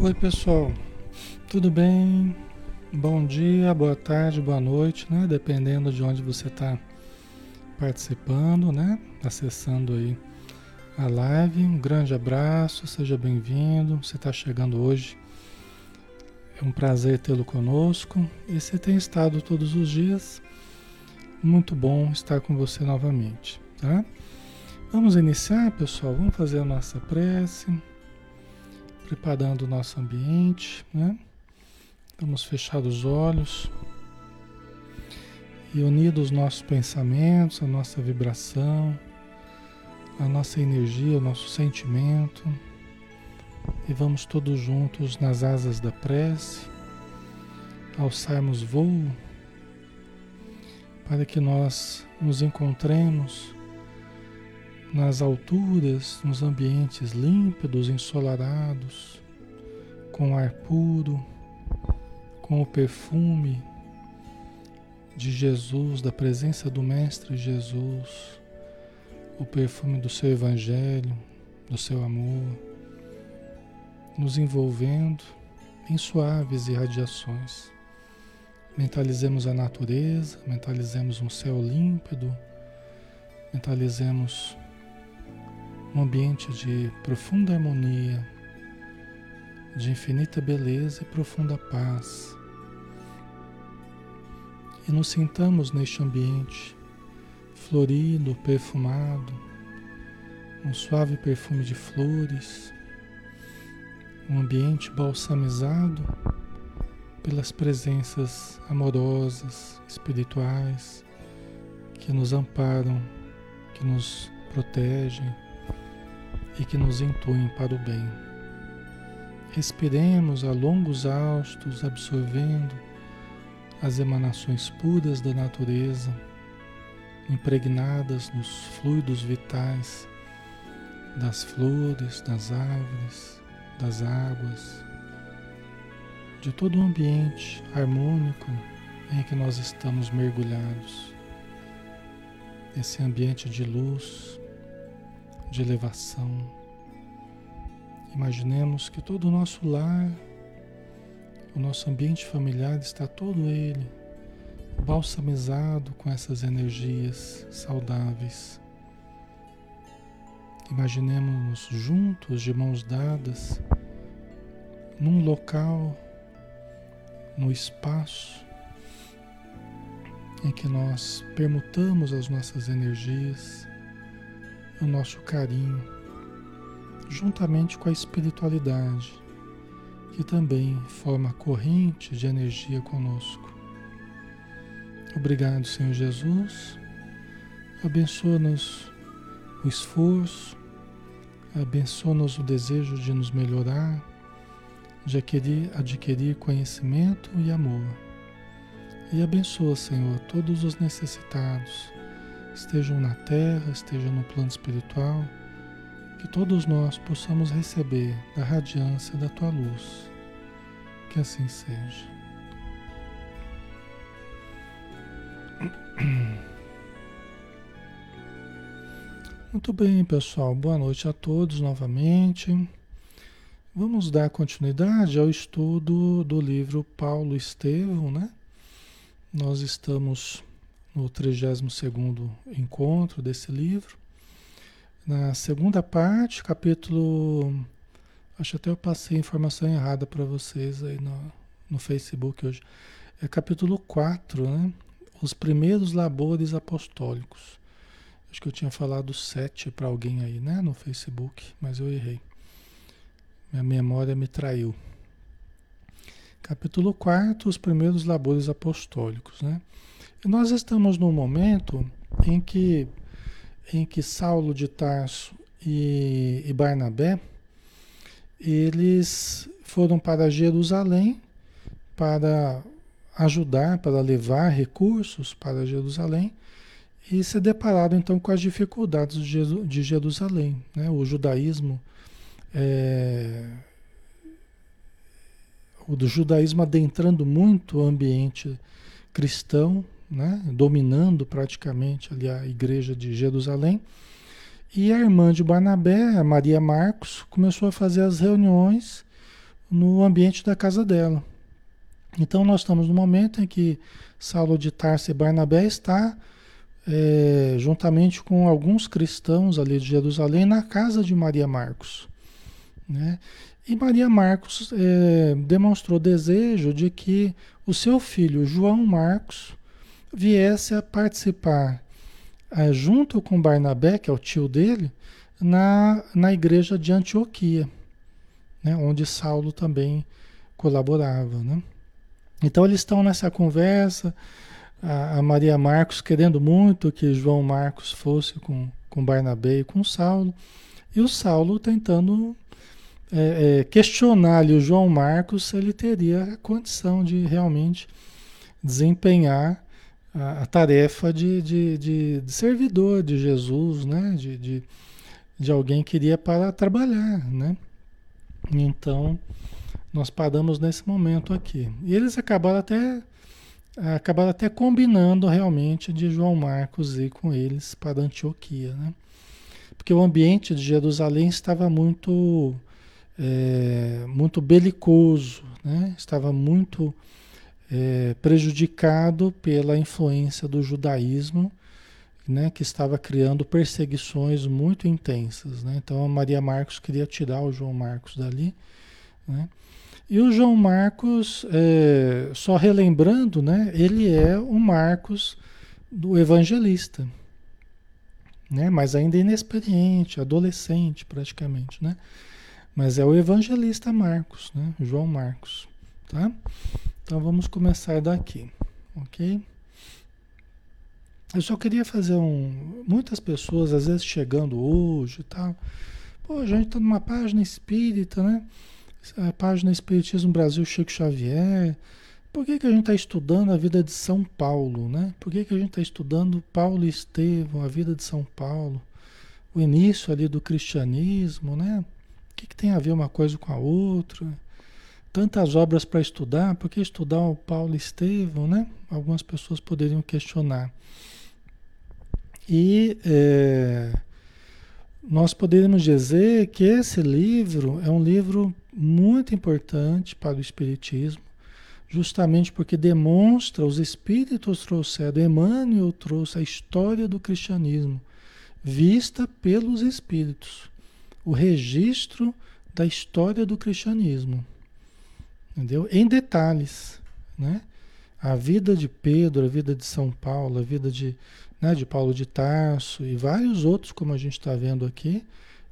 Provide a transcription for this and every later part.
Oi, pessoal. Tudo bem? Bom dia, boa tarde, boa noite, né? Dependendo de onde você está participando, né? Acessando aí a live. Um grande abraço, seja bem-vindo. Você está chegando hoje. É um prazer tê-lo conosco. E você tem estado todos os dias. Muito bom estar com você novamente, tá? Vamos iniciar, pessoal. Vamos fazer a nossa prece preparando o nosso ambiente, né? Vamos fechar os olhos e unidos os nossos pensamentos, a nossa vibração, a nossa energia, o nosso sentimento, e vamos todos juntos nas asas da prece, alçarmos voo, para que nós nos encontremos nas alturas, nos ambientes límpidos, ensolarados, com ar puro, com o perfume de Jesus, da presença do Mestre Jesus, o perfume do seu Evangelho, do seu amor, nos envolvendo em suaves irradiações. Mentalizemos a natureza, mentalizemos um céu límpido, mentalizemos um ambiente de profunda harmonia, de infinita beleza e profunda paz. E nos sintamos neste ambiente florido, perfumado, um suave perfume de flores, um ambiente balsamizado pelas presenças amorosas, espirituais, que nos amparam, que nos protegem, e que nos intuem para o bem. Respiremos a longos haustos, absorvendo as emanações puras da natureza, impregnadas nos fluidos vitais das flores, das árvores, das águas, de todo o ambiente harmônico em que nós estamos mergulhados. Esse ambiente de luz, de elevação. Imaginemos que todo o nosso lar, o nosso ambiente familiar está todo ele balsamizado com essas energias saudáveis. Imaginemos-nos juntos, de mãos dadas, num local, no espaço, em que nós permutamos as nossas energias o nosso carinho, juntamente com a espiritualidade, que também forma corrente de energia conosco. Obrigado, Senhor Jesus. Abençoa-nos o esforço, abençoa-nos o desejo de nos melhorar, de adquirir, adquirir conhecimento e amor. E abençoa, Senhor, todos os necessitados estejam na terra, estejam no plano espiritual, que todos nós possamos receber da radiância da tua luz. Que assim seja. Muito bem, pessoal. Boa noite a todos novamente. Vamos dar continuidade ao estudo do livro Paulo Estevão, né? Nós estamos no 32º encontro desse livro. Na segunda parte, capítulo... Acho até eu passei informação errada para vocês aí no, no Facebook hoje. É capítulo 4, né? Os primeiros labores apostólicos. Acho que eu tinha falado 7 para alguém aí, né? No Facebook, mas eu errei. Minha memória me traiu. Capítulo 4, os primeiros labores apostólicos, né? Nós estamos num momento em que, em que Saulo de Tarso e, e Barnabé, eles foram para Jerusalém para ajudar, para levar recursos para Jerusalém e se depararam então com as dificuldades de Jerusalém. Né? O judaísmo, é, o do judaísmo adentrando muito o ambiente cristão, né, dominando praticamente ali a igreja de Jerusalém. E a irmã de Barnabé, a Maria Marcos, começou a fazer as reuniões no ambiente da casa dela. Então nós estamos no momento em que Saulo de Tarso e Barnabé está é, juntamente com alguns cristãos ali de Jerusalém na casa de Maria Marcos. Né? E Maria Marcos é, demonstrou desejo de que o seu filho João Marcos viesse a participar é, junto com Barnabé, que é o tio dele, na, na igreja de Antioquia, né? onde Saulo também colaborava. Né? Então eles estão nessa conversa, a, a, Maria Marcos querendo muito que João Marcos fosse com, com Barnabé e com Saulo, e o Saulo tentando é, é, questionar-lhe o João Marcos se ele teria a condição de realmente desempenhar a, a tarefa de, de, de, de, servidor de Jesus, né? de, de, de alguém que iria para trabalhar. Né? Então, nós paramos nesse momento aqui. E eles acabaram até acabaram até combinando realmente de João Marcos ir com eles para Antioquia, né? Porque o ambiente de Jerusalém estava muito é, muito belicoso, né? Estava muito é, prejudicado pela influência do judaísmo, né? Que estava criando perseguições muito intensas, né? Então a Maria Marcos queria tirar o João Marcos dali, né? E o João Marcos, é, só relembrando, né, ele é o Marcos do evangelista, né, mas ainda inexperiente, adolescente praticamente, né? Mas é o evangelista Marcos, né, João Marcos, tá? Então vamos começar daqui, ok? Eu só queria fazer um. Muitas pessoas, às vezes, chegando hoje e tal. Pô, a gente tá numa página espírita, né? a página Espiritismo Brasil Chico Xavier. Por que, que a gente está estudando a vida de São Paulo, né? Por que, que a gente está estudando Paulo Estevão, a vida de São Paulo, o início ali do cristianismo, né? O que, que tem a ver uma coisa com a outra? Tantas obras para estudar, por que estudar o Paulo Estevão, né? Algumas pessoas poderiam questionar. E é, nós poderíamos dizer que esse livro é um livro muito importante para o Espiritismo, justamente porque demonstra, os Espíritos trouxeram, Emmanuel trouxe a história do cristianismo, vista pelos Espíritos, o registro da história do cristianismo, entendeu? Em detalhes, né? A vida de Pedro, a vida de São Paulo, a vida de, né, de Paulo de Tarso e vários outros, como a gente está vendo aqui,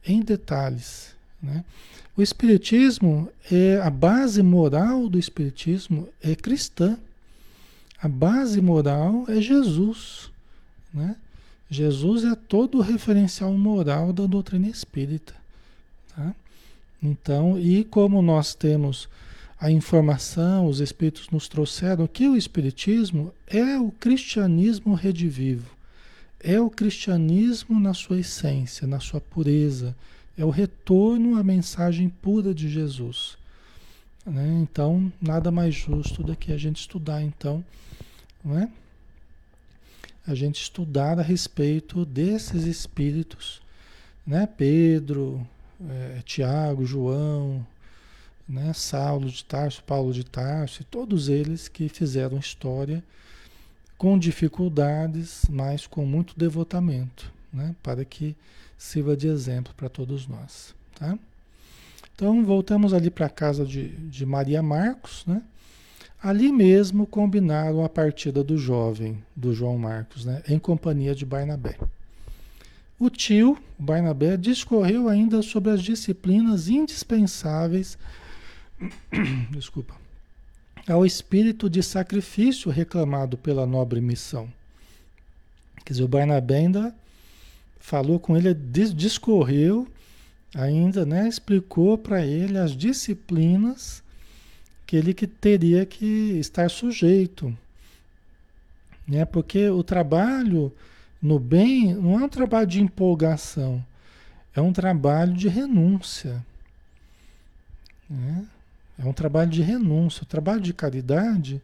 em detalhes. Né? O Espiritismo é a base moral do Espiritismo é cristã. A base moral é Jesus. Né? Jesus é todo o referencial moral da doutrina espírita. Tá? Então, e como nós temos a informação, os Espíritos nos trouxeram que o Espiritismo é o cristianismo redivivo, é o cristianismo na sua essência, na sua pureza é o retorno à mensagem pura de Jesus. Né? Então, nada mais justo do que a gente estudar, então, não é? A gente estudar a respeito desses espíritos, né? Pedro, é, Tiago, João, né? Saulo de Tarso, Paulo de Tarso, todos eles que fizeram história com dificuldades, mas com muito devotamento, né? Para que sirva de exemplo para todos nós. Tá? Então voltamos ali para a casa de, de Maria Marcos, né? Ali mesmo combinaram a partida do jovem, do João Marcos, né? em companhia de Barnabé. O tio, Barnabé, discorreu ainda sobre as disciplinas indispensáveis desculpa, ao espírito de sacrifício reclamado pela nobre missão. Quer dizer, o Barnabé ainda falou com ele, discorreu ainda, né? Explicou para ele as disciplinas que ele que teria que estar sujeito, né? Porque o trabalho no bem não é um trabalho de empolgação, é um trabalho de renúncia, né? É um trabalho de renúncia. O trabalho de caridade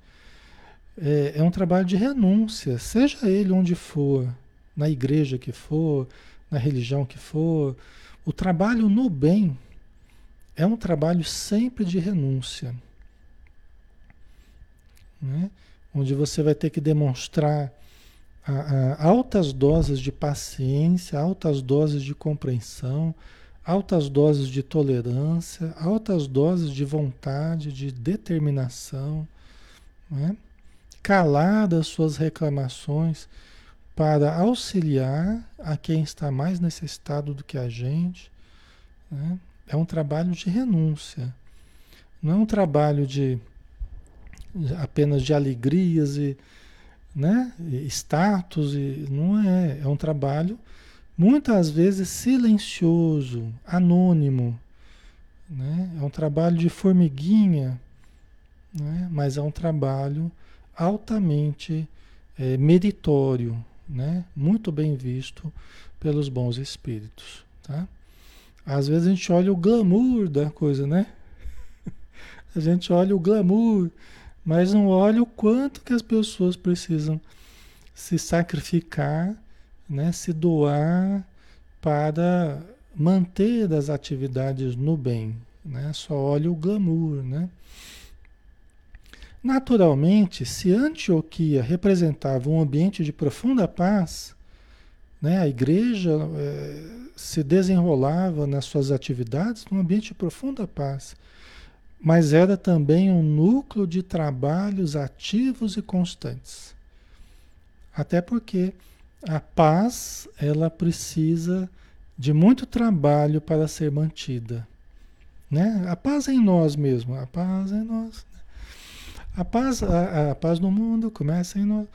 é, é um trabalho de renúncia, seja ele onde for, na igreja que for, na religião que for, o trabalho no bem é um trabalho sempre de renúncia, né? onde você vai ter que demonstrar a, a, altas doses de paciência, altas doses de compreensão, altas doses de tolerância, altas doses de vontade, de determinação, né? calar as suas reclamações para auxiliar a quem está mais necessitado do que a gente. Né? É um trabalho de renúncia, não é um trabalho de apenas de alegrias e né, status, e, não é, é um trabalho muitas vezes silencioso, anônimo, né? é um trabalho de formiguinha, né? mas é um trabalho altamente é, meritório, né? muito bem visto pelos bons espíritos. Tá? Às vezes a gente olha o glamour da coisa, né? A gente olha o glamour, mas não olha o quanto que as pessoas precisam se sacrificar, né? se doar para manter as atividades no bem. Né? Só olha o glamour, né? Naturalmente, se Antioquia representava um ambiente de profunda paz, né, a igreja é, se desenrolava nas suas atividades num ambiente de profunda paz, mas era também um núcleo de trabalhos ativos e constantes. Até porque a paz ela precisa de muito trabalho para ser mantida. Né? A paz é em nós mesmo, a paz é em nós. A paz, a, a paz no mundo começa em nós.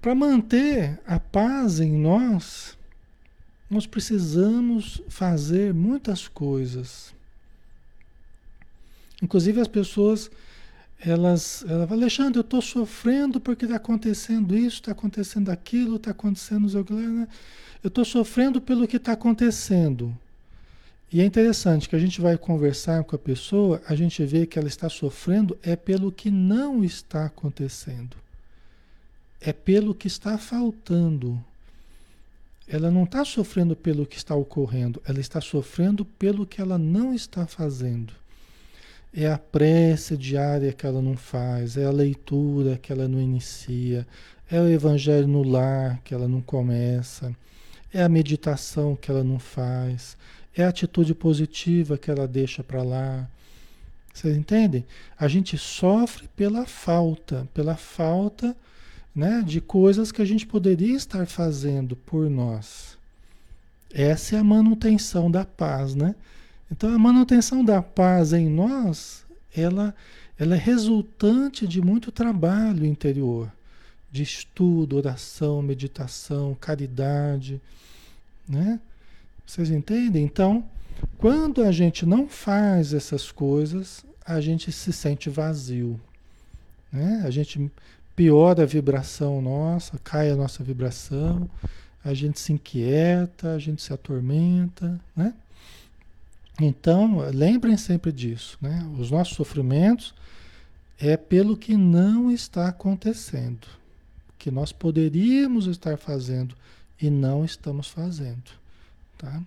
Para manter a paz em nós, nós precisamos fazer muitas coisas. Inclusive as pessoas, elas, elas falam, Alexandre, eu estou sofrendo porque está acontecendo isso, está acontecendo aquilo, está acontecendo né? eu estou sofrendo pelo que está acontecendo. E é interessante que a gente vai conversar com a pessoa, a gente vê que ela está sofrendo é pelo que não está acontecendo. É pelo que está faltando. Ela não está sofrendo pelo que está ocorrendo, ela está sofrendo pelo que ela não está fazendo. É a prece diária que ela não faz, é a leitura que ela não inicia, é o evangelho no lar que ela não começa, é a meditação que ela não faz é a atitude positiva que ela deixa para lá. Vocês entendem? A gente sofre pela falta, pela falta né, de coisas que a gente poderia estar fazendo por nós. Essa é a manutenção da paz, né? Então a manutenção da paz em nós, ela, ela é resultante de muito trabalho interior, de estudo, oração, meditação, caridade, né? Vocês entendem? Então, quando a gente não faz essas coisas, a gente se sente vazio. Né? A gente piora a vibração nossa, cai a nossa vibração, a gente se inquieta, a gente se atormenta, né? Então, lembrem sempre disso, né? Os nossos sofrimentos é pelo que não está acontecendo, que nós poderíamos estar fazendo e não estamos fazendo. Tá?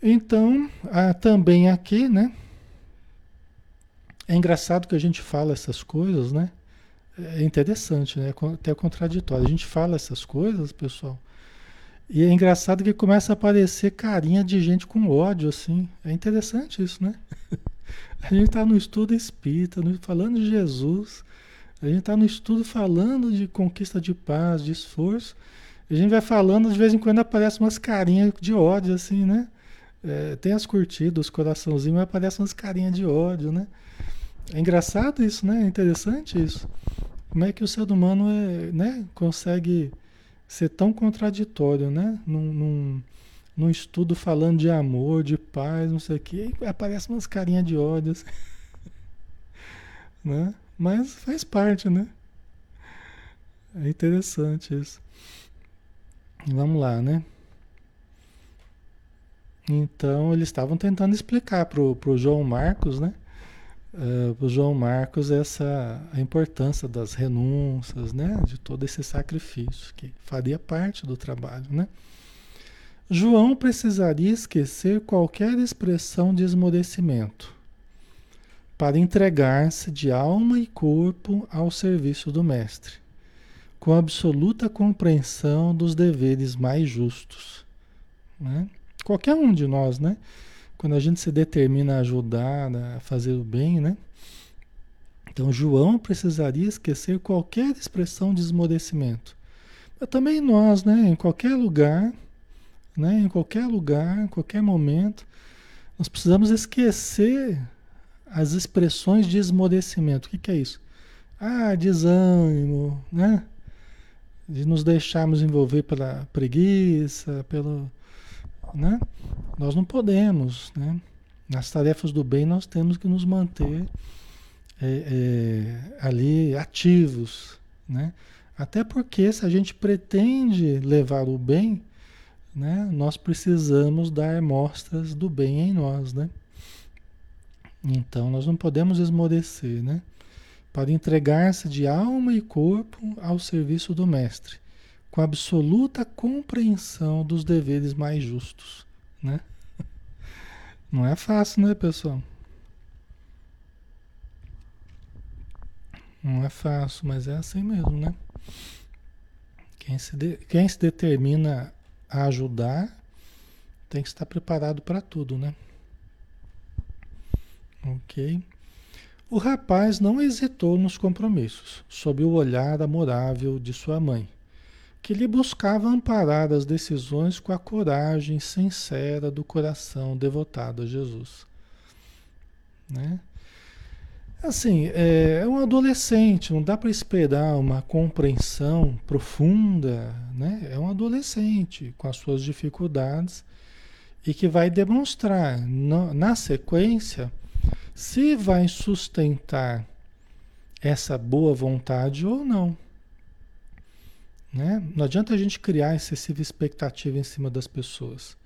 Então, ah, também aqui, né? É engraçado que a gente fala essas coisas, né? É interessante, né? Até contraditório. A gente fala essas coisas, pessoal, e é engraçado que começa a aparecer carinha de gente com ódio, assim. É interessante isso, né? A gente está no estudo espírita, falando de Jesus. A gente está no estudo falando de conquista de paz, de esforço. A gente vai falando, de vez em quando aparecem umas carinhas de ódio, assim, né? É, tem as curtidas, os coraçãozinhos, mas aparecem umas carinhas de ódio, né? É engraçado isso, né? É interessante isso. Como é que o ser humano é, né, consegue ser tão contraditório, né? Num, num, num estudo falando de amor, de paz, não sei o quê, aparecem umas carinhas de ódio, assim. né? Mas faz parte, né? É interessante isso. Vamos lá, né? Então eles estavam tentando explicar para o João Marcos, né? Para o João Marcos essa a importância das renúncias, né? De todo esse sacrifício que faria parte do trabalho, né? João precisaria esquecer qualquer expressão de esmorecimento para entregar-se de alma e corpo ao serviço do Mestre, com absoluta compreensão dos deveres mais justos. Né? Qualquer um de nós, né? Quando a gente se determina a ajudar, a fazer o bem, né? Então João precisaria esquecer qualquer expressão de esmorecimento. Mas também nós, né? Em qualquer lugar, né? Em qualquer lugar, em qualquer momento, nós precisamos esquecer as expressões de esmorecimento. O que, que é isso? Ah, desânimo, né? De nos deixarmos envolver pela preguiça, pelo, né? Nós não podemos, né? Nas tarefas do bem nós temos que nos manter é, é, ali ativos, né? Até porque se a gente pretende levar o bem, né? Nós precisamos dar mostras do bem em nós, né? Então nós não podemos esmorecer, né? Para entregar-se de alma e corpo ao serviço do Mestre, com absoluta compreensão dos deveres mais justos, né? Não é fácil, né, pessoal? Não é fácil, mas é assim mesmo, né? Quem se, de, quem se determina a ajudar tem que estar preparado para tudo, né? Ok. O rapaz não hesitou nos compromissos, sob o olhar amorável de sua mãe, que lhe buscava amparar as decisões com a coragem sincera do coração devotado a Jesus. Né? Assim, é, é um adolescente, não dá para esperar uma compreensão profunda, né? É um adolescente com as suas dificuldades e que vai demonstrar no, na sequência se vai sustentar essa boa vontade ou não. Né? Não adianta a gente criar excessiva expectativa em cima das pessoas.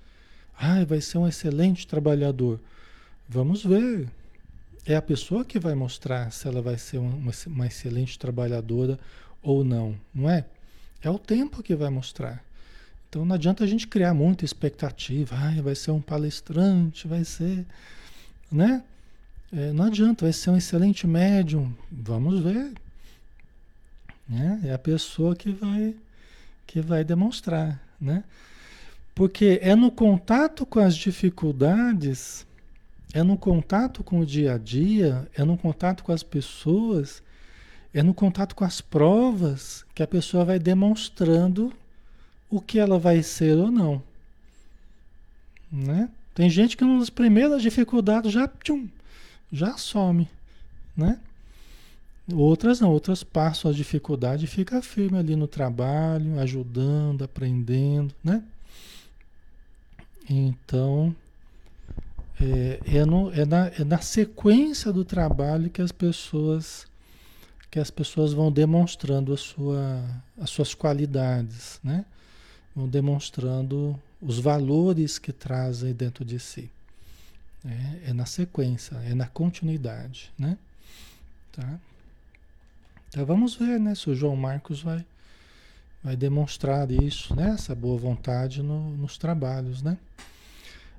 Ah, vai ser um excelente trabalhador. Vamos ver. É a pessoa que vai mostrar se ela vai ser uma, uma excelente trabalhadora ou não, não é? É o tempo que vai mostrar. Então não adianta a gente criar muita expectativa. Ah, vai ser um palestrante, vai ser. Né? É, não adianta, vai ser um excelente médium. Vamos ver. Né? É a pessoa que vai, que vai demonstrar. Né? Porque é no contato com as dificuldades, é no contato com o dia a dia, é no contato com as pessoas, é no contato com as provas que a pessoa vai demonstrando o que ela vai ser ou não. Né? Tem gente que nas primeiras dificuldades já tchum, já some, né? Outras não, outras passam a dificuldade e fica firme ali no trabalho, ajudando, aprendendo, né? Então, é, é, no, é, na, é na sequência do trabalho que as pessoas que as pessoas vão demonstrando a sua, as suas qualidades, né? Vão demonstrando os valores que trazem dentro de si. É, é na sequência, é na continuidade, né? Tá? Então vamos ver, né? Se o João Marcos vai, vai demonstrar isso, né? Essa boa vontade no, nos trabalhos, né?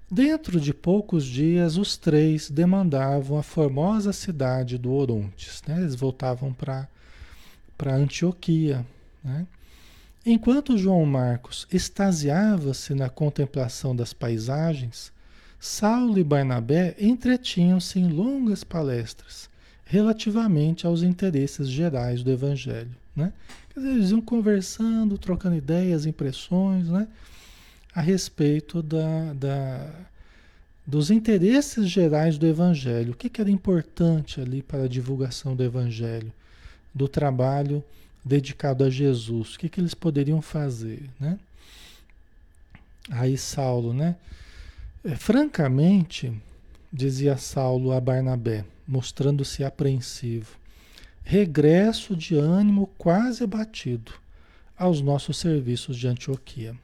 Dentro de poucos dias, os três demandavam a formosa cidade do Orontes, né? Eles voltavam para para Antioquia, né? Enquanto João Marcos extasiava-se na contemplação das paisagens, Saulo e Barnabé entretinham-se em longas palestras relativamente aos interesses gerais do Evangelho. Né? Quer dizer, eles iam conversando, trocando ideias, impressões né? a respeito da, da, dos interesses gerais do Evangelho. O que, que era importante ali para a divulgação do Evangelho, do trabalho dedicado a Jesus. O que, que eles poderiam fazer? Né? Aí Saulo, né? É, francamente, dizia Saulo a Barnabé, mostrando-se apreensivo, regresso de ânimo quase abatido aos nossos serviços de Antioquia.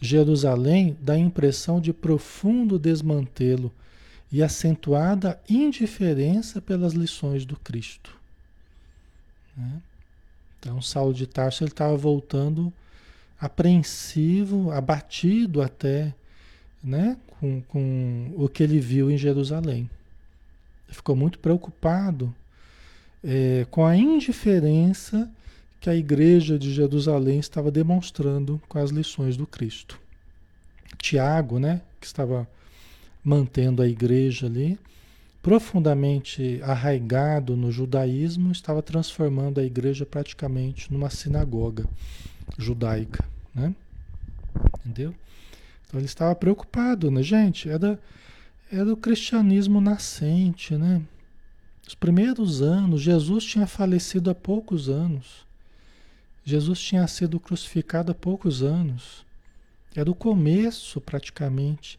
Jerusalém dá impressão de profundo desmantelo e acentuada indiferença pelas lições do Cristo. Né? Então, Saulo de Tarso estava voltando apreensivo, abatido até, né, com, com o que ele viu em Jerusalém. Ficou muito preocupado é, com a indiferença que a igreja de Jerusalém estava demonstrando com as lições do Cristo. Tiago, né, que estava mantendo a igreja ali, profundamente arraigado no judaísmo, estava transformando a igreja praticamente numa sinagoga judaica, né? Entendeu? Então ele estava preocupado, né, gente? Era, era o cristianismo nascente, né? Os primeiros anos, Jesus tinha falecido há poucos anos. Jesus tinha sido crucificado há poucos anos. Era o começo, praticamente,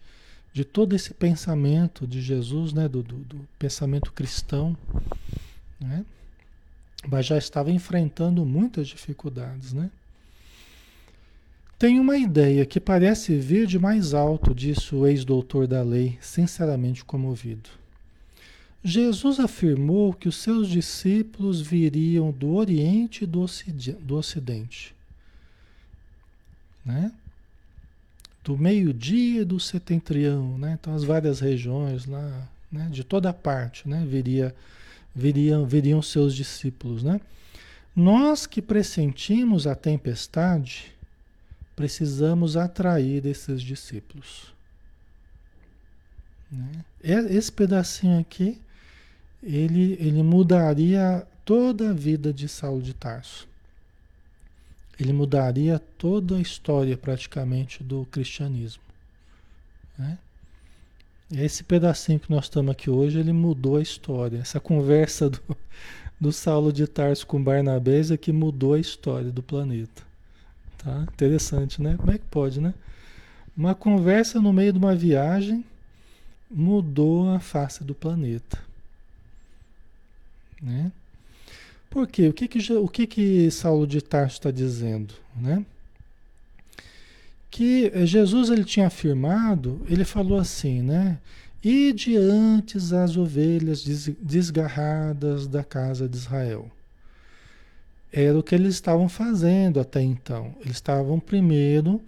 de todo esse pensamento de Jesus, né? do, do, do pensamento cristão. Né? Mas já estava enfrentando muitas dificuldades. Né? Tem uma ideia que parece vir de mais alto, disse o ex-doutor da lei, sinceramente comovido. Jesus afirmou que os seus discípulos viriam do Oriente e do Ocidente. Né? Do meio-dia do setentrião, né? Então as várias regiões lá, né? de toda parte, né? Viria, viriam, viriam seus discípulos, né? Nós que pressentimos a tempestade, precisamos atrair esses discípulos. Né? Esse pedacinho aqui ele, ele mudaria toda a vida de Saulo de Tarso. Ele mudaria toda a história praticamente do cristianismo. Né? Esse pedacinho que nós estamos aqui hoje, ele mudou a história. Essa conversa do, do Saulo de Tarso com Barnabé é que mudou a história do planeta. Tá? Interessante, né? Como é que pode, né? Uma conversa no meio de uma viagem mudou a face do planeta. Né? Por quê? O que que, o que, que Saulo de Tarso está dizendo? Né? Que Jesus ele tinha afirmado, ele falou assim, né? E diante as ovelhas desgarradas da casa de Israel. Era o que eles estavam fazendo até então. Eles estavam primeiro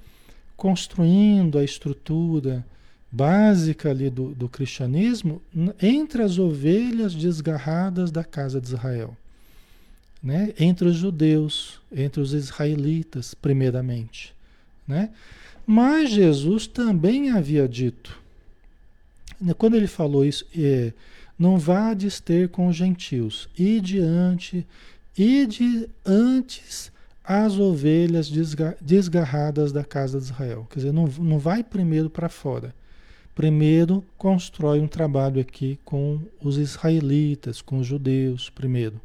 construindo a estrutura, básica ali do, do cristianismo entre as ovelhas desgarradas da casa de Israel. Né? Entre os judeus, entre os israelitas, primeiramente. Né? Mas Jesus também havia dito, né, quando ele falou isso, é, não vades ter com os gentios, e diante, e de antes as ovelhas desgarradas da casa de Israel. Quer dizer, não, não vai primeiro para fora primeiro constrói um trabalho aqui com os israelitas, com os judeus, primeiro.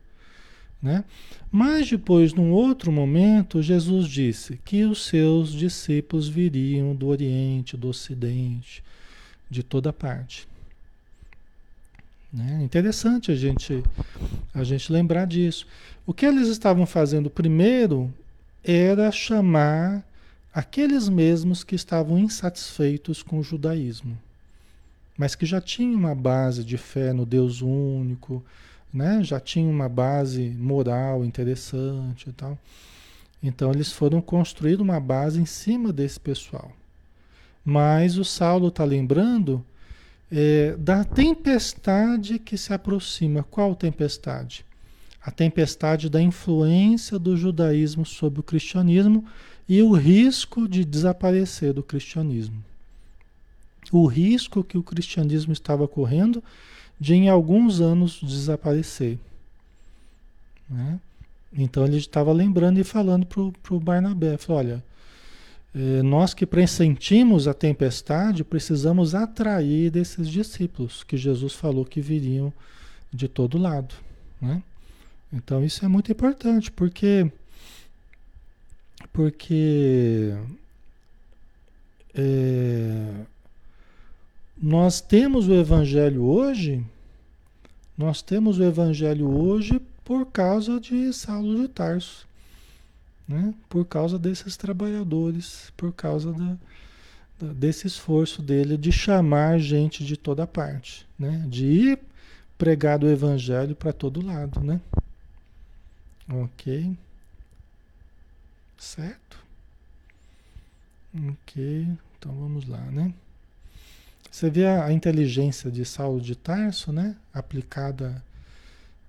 Né? Mas depois, num outro momento, Jesus disse que os seus discípulos viriam do Oriente, do Ocidente, de toda parte. Né? Interessante a gente, a gente lembrar disso. O que eles estavam fazendo primeiro era chamar aqueles mesmos que estavam insatisfeitos com o judaísmo, mas que já tinham uma base de fé no Deus único, né? já tinham uma base moral interessante e tal. Então eles foram construir uma base em cima desse pessoal. Mas o Saulo está lembrando é, da tempestade que se aproxima. Qual tempestade? A tempestade da influência do judaísmo sobre o cristianismo e o risco de desaparecer do cristianismo. O risco que o cristianismo estava correndo de em alguns anos desaparecer. Né? Então ele estava lembrando e falando para o Barnabé, falou, olha, nós que pressentimos a tempestade, precisamos atrair desses discípulos que Jesus falou que viriam de todo lado. Né? Então isso é muito importante, porque porque é, nós temos o Evangelho hoje, nós temos o Evangelho hoje por causa de Saulo de Tarso, né? por causa desses trabalhadores, por causa da, da, desse esforço dele de chamar gente de toda parte, né? de ir pregar o Evangelho para todo lado. Né? Ok. Certo? Ok, então vamos lá, né? Você vê a, a inteligência de Saulo de Tarso, né? Aplicada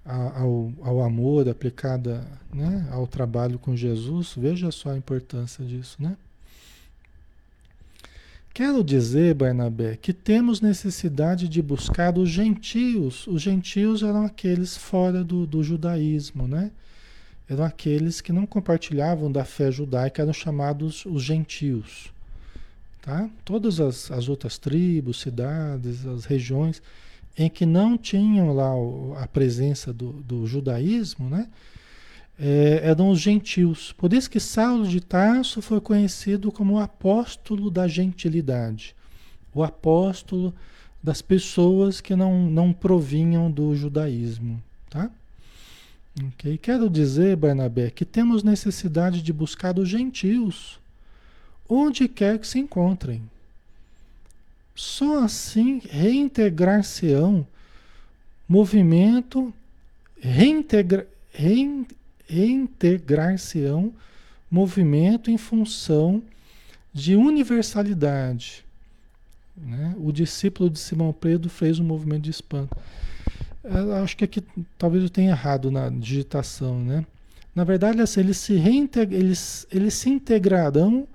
ao, ao amor, aplicada né? ao trabalho com Jesus. Veja só a importância disso, né? Quero dizer, Barnabé, que temos necessidade de buscar os gentios. Os gentios eram aqueles fora do, do judaísmo, né? Eram aqueles que não compartilhavam da fé judaica, eram chamados os gentios. Tá? Todas as, as outras tribos, cidades, as regiões em que não tinham lá a presença do, do judaísmo, né? É, eram os gentios. Por isso que Saulo de Tarso foi conhecido como o apóstolo da gentilidade, o apóstolo das pessoas que não, não provinham do judaísmo. Tá? Okay? Quero dizer, Barnabé, que temos necessidade de buscar os gentios onde quer que se encontrem. Só assim reintegrar-se-ão movimento, reintegra, rein, reintegrar-se-ão movimento em função de universalidade. Né? O discípulo de Simão Pedro fez um movimento de espanto. Eu acho que aqui talvez eu tenha errado na digitação, né? Na verdade, assim, eles se reintegram, eles, eles se integrarão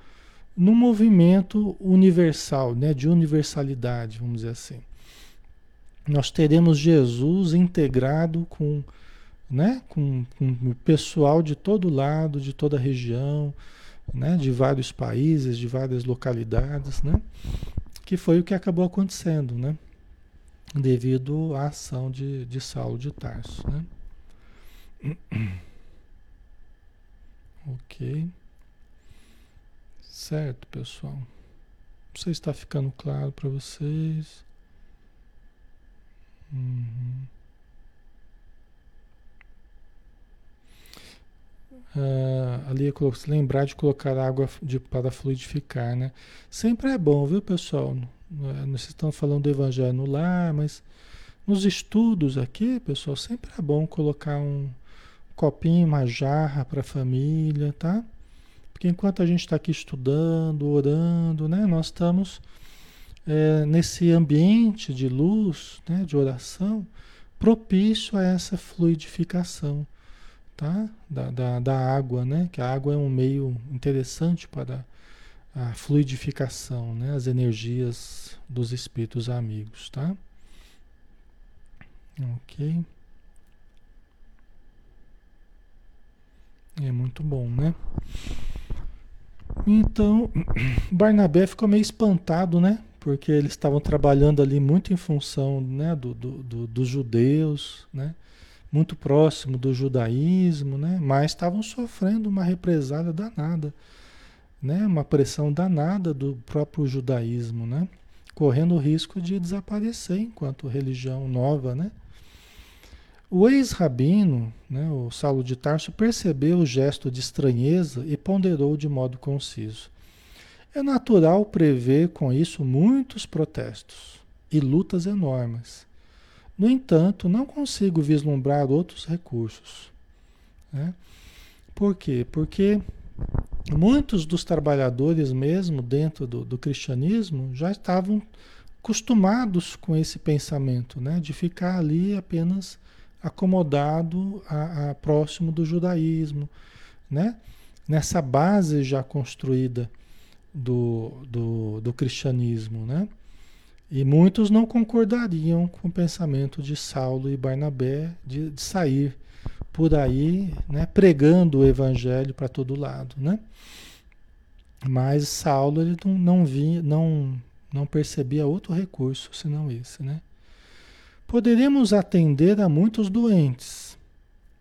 no movimento universal, né, de universalidade, vamos dizer assim. Nós teremos Jesus integrado com, né, com, com o pessoal de todo lado, de toda a região, né, de vários países, de várias localidades, né, que foi o que acabou acontecendo, né, devido à ação de, de Saulo de Tarso. Né. ok. Certo, pessoal? Não sei se está ficando claro para vocês. Uhum. Uh, ali se lembrar de colocar água de, para fluidificar, né? Sempre é bom, viu, pessoal? É, vocês estão falando do evangelho no lar, mas nos estudos aqui, pessoal, sempre é bom colocar um copinho, uma jarra para a família, tá? Porque enquanto a gente está aqui estudando, orando, né, nós estamos é, nesse ambiente de luz, né, de oração, propício a essa fluidificação tá? da, da, da água, né? que a água é um meio interessante para a fluidificação, né? as energias dos espíritos amigos. Tá? Ok. É muito bom, né? Então, Barnabé ficou meio espantado, né? Porque eles estavam trabalhando ali muito em função né, do, do, do, dos judeus, né? Muito próximo do judaísmo, né? Mas estavam sofrendo uma represália danada, né? Uma pressão danada do próprio judaísmo, né? Correndo o risco de desaparecer enquanto religião nova, né? O ex-rabino, né, o Saulo de Tarso, percebeu o gesto de estranheza e ponderou de modo conciso. É natural prever com isso muitos protestos e lutas enormes. No entanto, não consigo vislumbrar outros recursos. Né? Por quê? Porque muitos dos trabalhadores, mesmo dentro do, do cristianismo, já estavam acostumados com esse pensamento, né? de ficar ali apenas acomodado a, a próximo do judaísmo, né? nessa base já construída do, do, do cristianismo. Né? E muitos não concordariam com o pensamento de Saulo e Barnabé de, de sair por aí né, pregando o evangelho para todo lado. Né? Mas Saulo ele não, não, via, não, não percebia outro recurso senão esse. Né? Poderemos atender a muitos doentes,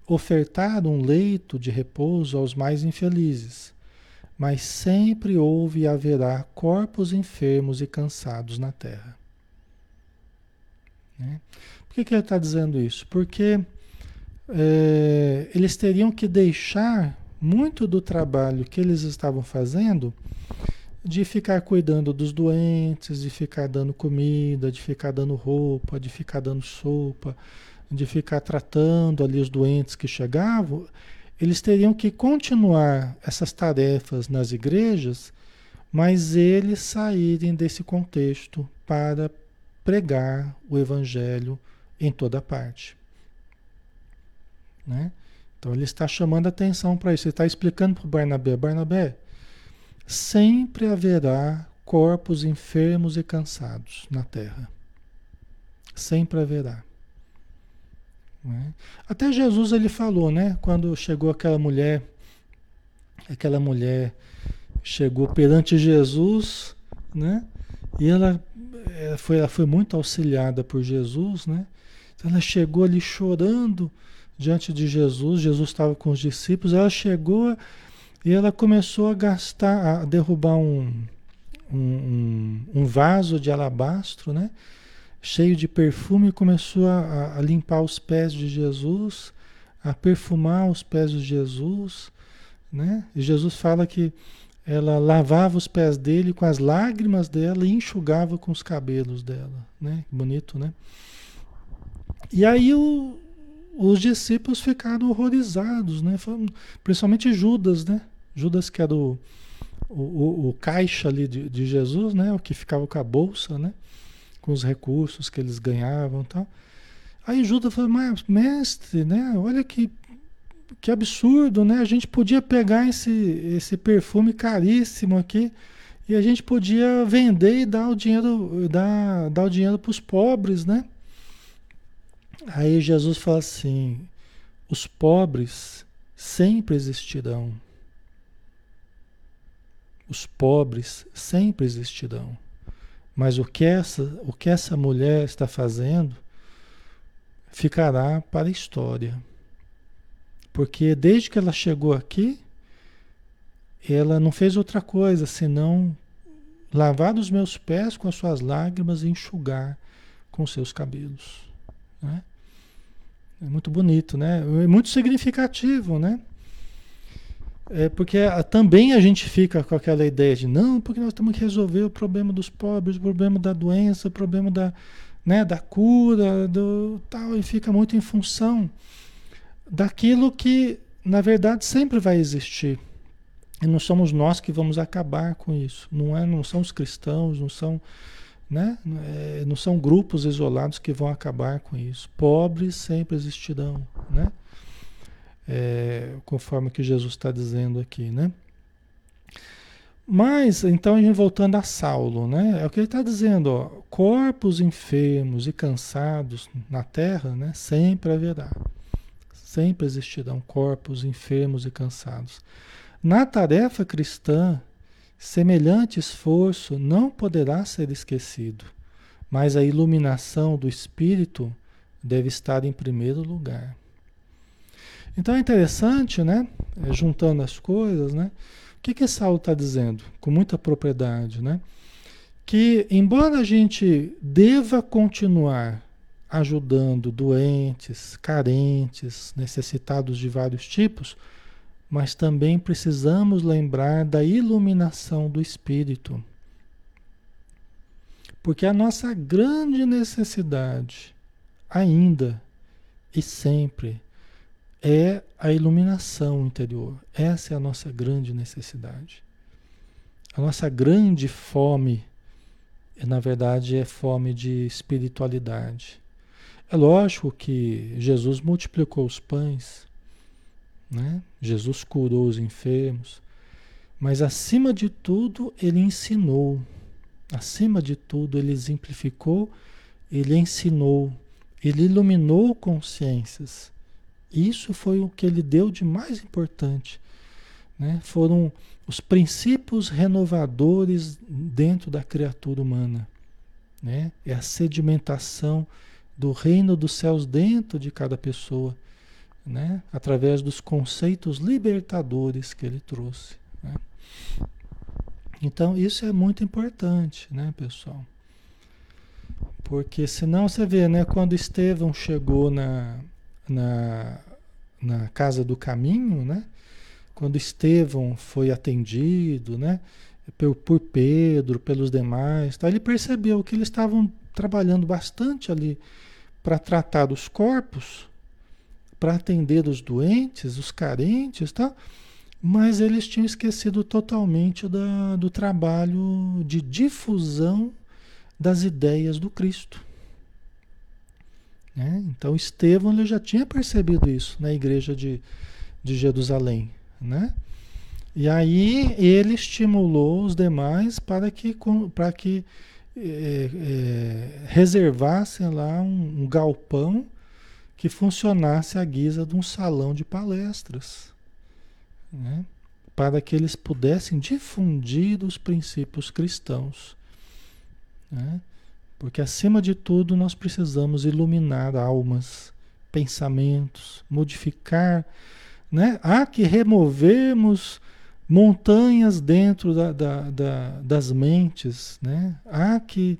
ofertar um leito de repouso aos mais infelizes, mas sempre houve e haverá corpos enfermos e cansados na terra. Né? Por que, que ele está dizendo isso? Porque é, eles teriam que deixar muito do trabalho que eles estavam fazendo de ficar cuidando dos doentes, de ficar dando comida, de ficar dando roupa, de ficar dando sopa, de ficar tratando ali os doentes que chegavam, eles teriam que continuar essas tarefas nas igrejas, mas eles saírem desse contexto para pregar o evangelho em toda parte. Né? Então ele está chamando atenção para isso. Ele está explicando para o Barnabé: Barnabé, sempre haverá corpos enfermos e cansados na terra. Sempre haverá. Né? Até Jesus ele falou, né? Quando chegou aquela mulher, aquela mulher chegou perante Jesus, né? E ela, ela foi, ela foi muito auxiliada por Jesus, né? Então ela chegou ali chorando diante de Jesus. Jesus estava com os discípulos. Ela chegou e ela começou a gastar, a derrubar um, um, um vaso de alabastro, né? Cheio de perfume, e começou a, a, limpar os pés de Jesus, a perfumar os pés de Jesus, né? E Jesus fala que ela lavava os pés dele com as lágrimas dela e enxugava com os cabelos dela, né? Bonito, né? E aí o, os discípulos ficaram horrorizados, né? Principalmente Judas, né? Judas que era o, o, o caixa ali de, de, Jesus, né? O que ficava com a bolsa, né? Com os recursos que eles ganhavam e tal. Aí Judas falou, mas mestre, né? Olha que, que absurdo, né? A gente podia pegar esse, esse perfume caríssimo aqui e a gente podia vender e dar o dinheiro, dar, dar o dinheiro para os pobres, né? Aí Jesus fala assim: os pobres sempre existirão. Os pobres sempre existirão. Mas o que essa, o que essa mulher está fazendo ficará para a história. Porque desde que ela chegou aqui, ela não fez outra coisa senão lavar os meus pés com as suas lágrimas e enxugar com seus cabelos. Né? É muito bonito, né? É muito significativo, né? É porque também a gente fica com aquela ideia de não, porque nós temos que resolver o problema dos pobres, o problema da doença, o problema da, né, da cura, do tal, e fica muito em função daquilo que, na verdade, sempre vai existir. E não somos nós que vamos acabar com isso. Não é, não são os cristãos, não são né? É, não são grupos isolados que vão acabar com isso. Pobres sempre existirão, né? É, conforme que Jesus está dizendo aqui, né? Mas, então, voltando a Saulo, né? É o que ele está dizendo, ó, corpos enfermos e cansados na terra, né? Sempre haverá. Sempre existirão corpos enfermos e cansados. Na tarefa cristã, Semelhante esforço não poderá ser esquecido, mas a iluminação do espírito deve estar em primeiro lugar. Então é interessante, né? É, juntando as coisas, né? O que que Saulo está dizendo com muita propriedade, né? Que embora a gente deva continuar ajudando doentes, carentes, necessitados de vários tipos, mas também precisamos lembrar da iluminação do Espírito. Porque a nossa grande necessidade, ainda e sempre, é a iluminação interior. Essa é a nossa grande necessidade. A nossa grande fome, na verdade, é fome de espiritualidade. É lógico que Jesus multiplicou os pães, né? Jesus curou os enfermos, mas acima de tudo ele ensinou, acima de tudo ele exemplificou, ele ensinou, ele iluminou consciências. Isso foi o que ele deu de mais importante. Né? Foram os princípios renovadores dentro da criatura humana. Né? É a sedimentação do reino dos céus dentro de cada pessoa né? através dos conceitos libertadores que ele trouxe. Né? Então, isso é muito importante, né, pessoal? Porque senão você vê, né, quando Estevão chegou na, na, na casa do caminho, né? Quando Estevão foi atendido, né? Por, por Pedro, pelos demais, tá? ele percebeu que eles estavam trabalhando bastante ali para tratar dos corpos, para atender os doentes, os carentes, tá? mas eles tinham esquecido totalmente da, do trabalho de difusão das ideias do Cristo. Né? Então Estevão ele já tinha percebido isso na igreja de, de Jerusalém. Né? E aí ele estimulou os demais para que, para que é, é, reservassem lá um, um galpão que funcionasse à guisa de um salão de palestras, né? para que eles pudessem difundir os princípios cristãos. Né? Porque, acima de tudo, nós precisamos iluminar almas, pensamentos, modificar. Né? Há que removermos montanhas dentro da, da, da, das mentes. Né? Há que,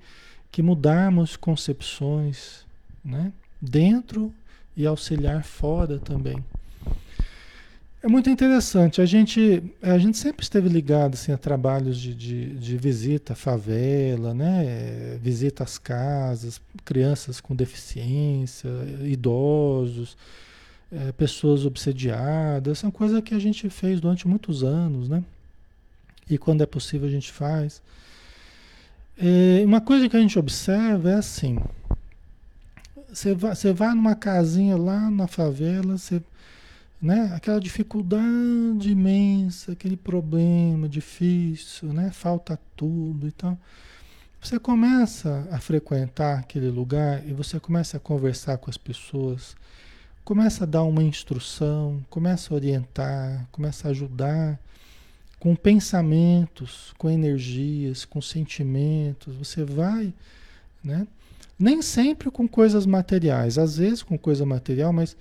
que mudarmos concepções né? dentro e auxiliar fora também. É muito interessante. A gente, a gente sempre esteve ligado assim, a trabalhos de, de, de visita à favela, né? visita às casas, crianças com deficiência, idosos, é, pessoas obsediadas. São coisas que a gente fez durante muitos anos, né? E quando é possível a gente faz. É, uma coisa que a gente observa é assim: você vai, você vai numa casinha lá na favela, você, né, aquela dificuldade imensa, aquele problema difícil, né, falta tudo e tal. Você começa a frequentar aquele lugar e você começa a conversar com as pessoas, começa a dar uma instrução, começa a orientar, começa a ajudar com pensamentos, com energias, com sentimentos. Você vai, né? Nem sempre com coisas materiais, às vezes com coisa material, mas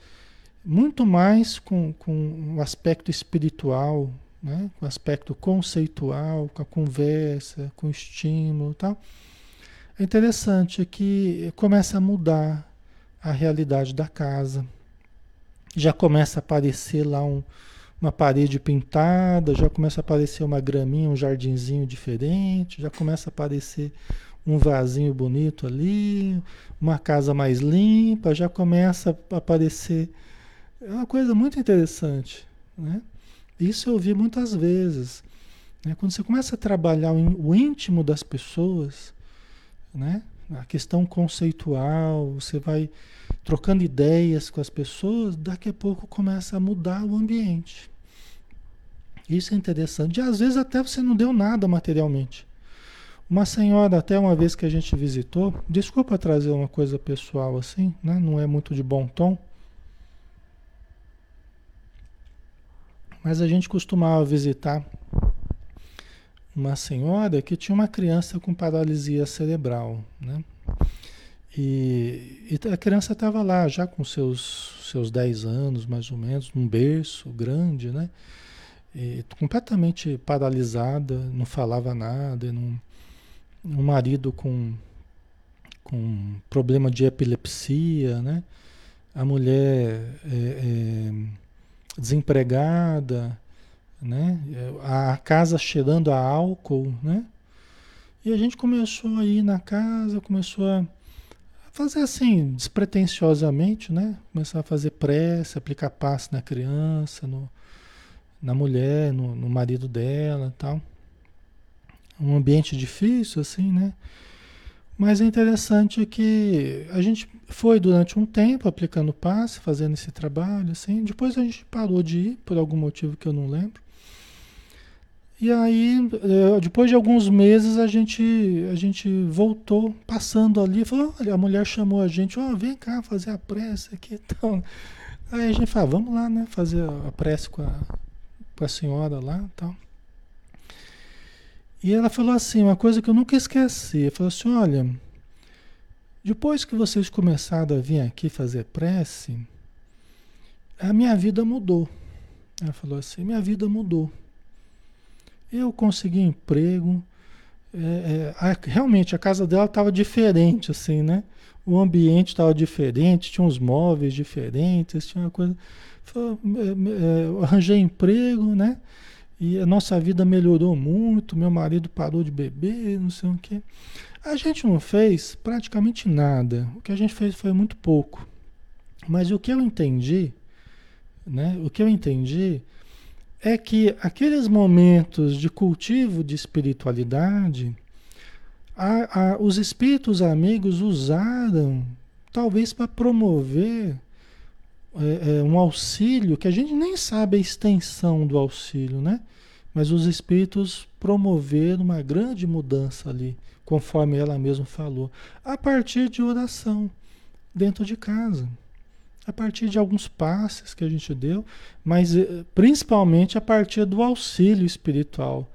muito mais com, com o aspecto espiritual, né? com o aspecto conceitual, com a conversa, com o estímulo tal. É interessante que começa a mudar a realidade da casa. Já começa a aparecer lá um, uma parede pintada, já começa a aparecer uma graminha, um jardinzinho diferente, já começa a aparecer um vasinho bonito ali, uma casa mais limpa, já começa a aparecer. É uma coisa muito interessante. Né? Isso eu vi muitas vezes. Né? Quando você começa a trabalhar o íntimo das pessoas, né? a questão conceitual, você vai trocando ideias com as pessoas, daqui a pouco começa a mudar o ambiente. Isso é interessante. E às vezes até você não deu nada materialmente. Uma senhora, até uma vez que a gente visitou, desculpa trazer uma coisa pessoal assim, né? não é muito de bom tom, mas a gente costumava visitar uma senhora que tinha uma criança com paralisia cerebral, né? E, e a criança estava lá já com seus, seus 10 anos, mais ou menos, num berço grande, né? E, completamente paralisada, não falava nada, não, um marido com, com problema de epilepsia, né? A mulher é, é, desempregada, né? A casa cheirando a álcool, né? E a gente começou a ir na casa, começou a fazer assim, despretensiosamente, né? Começar a fazer prece, aplicar passe na criança, no, na mulher, no, no marido dela tal um ambiente difícil, assim, né? Mas é interessante que a gente foi durante um tempo aplicando passe, fazendo esse trabalho, assim. Depois a gente parou de ir, por algum motivo que eu não lembro. E aí, eh, depois de alguns meses, a gente, a gente voltou, passando ali, falou, olha, a mulher chamou a gente, ó, oh, vem cá fazer a prece aqui então. Aí a gente falou, vamos lá, né, fazer a prece com a, com a senhora lá e tal. E ela falou assim, uma coisa que eu nunca esqueci. Ela falou assim, olha, depois que vocês começaram a vir aqui fazer prece, a minha vida mudou. Ela falou assim, minha vida mudou. Eu consegui emprego. É, é, a, realmente a casa dela estava diferente, assim, né? O ambiente estava diferente, tinha uns móveis diferentes, tinha uma coisa. É, é, arranjei emprego, né? E a nossa vida melhorou muito, meu marido parou de beber, não sei o quê. A gente não fez praticamente nada. O que a gente fez foi muito pouco. Mas o que eu entendi, né? O que eu entendi é que aqueles momentos de cultivo de espiritualidade, a, a, os espíritos amigos usaram talvez para promover é, é, um auxílio que a gente nem sabe a extensão do auxílio, né? Mas os espíritos promoveram uma grande mudança ali, conforme ela mesma falou, a partir de oração dentro de casa a partir de alguns passes que a gente deu, mas eh, principalmente a partir do auxílio espiritual,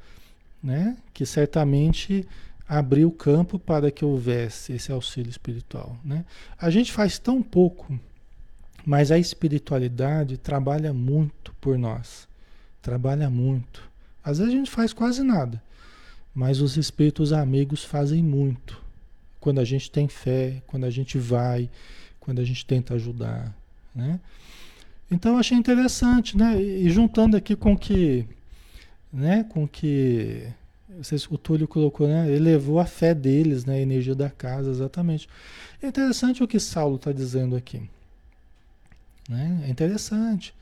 né? Que certamente abriu o campo para que houvesse esse auxílio espiritual, né? A gente faz tão pouco, mas a espiritualidade trabalha muito por nós, trabalha muito. Às vezes a gente faz quase nada, mas os espíritos amigos fazem muito. Quando a gente tem fé, quando a gente vai, quando a gente tenta ajudar, né? Então achei interessante, né? E juntando aqui com que, né? Com que vocês, o Túlio colocou, né? Elevou a fé deles, né? A energia da casa, exatamente. É interessante o que Saulo está dizendo aqui. Né? É interessante.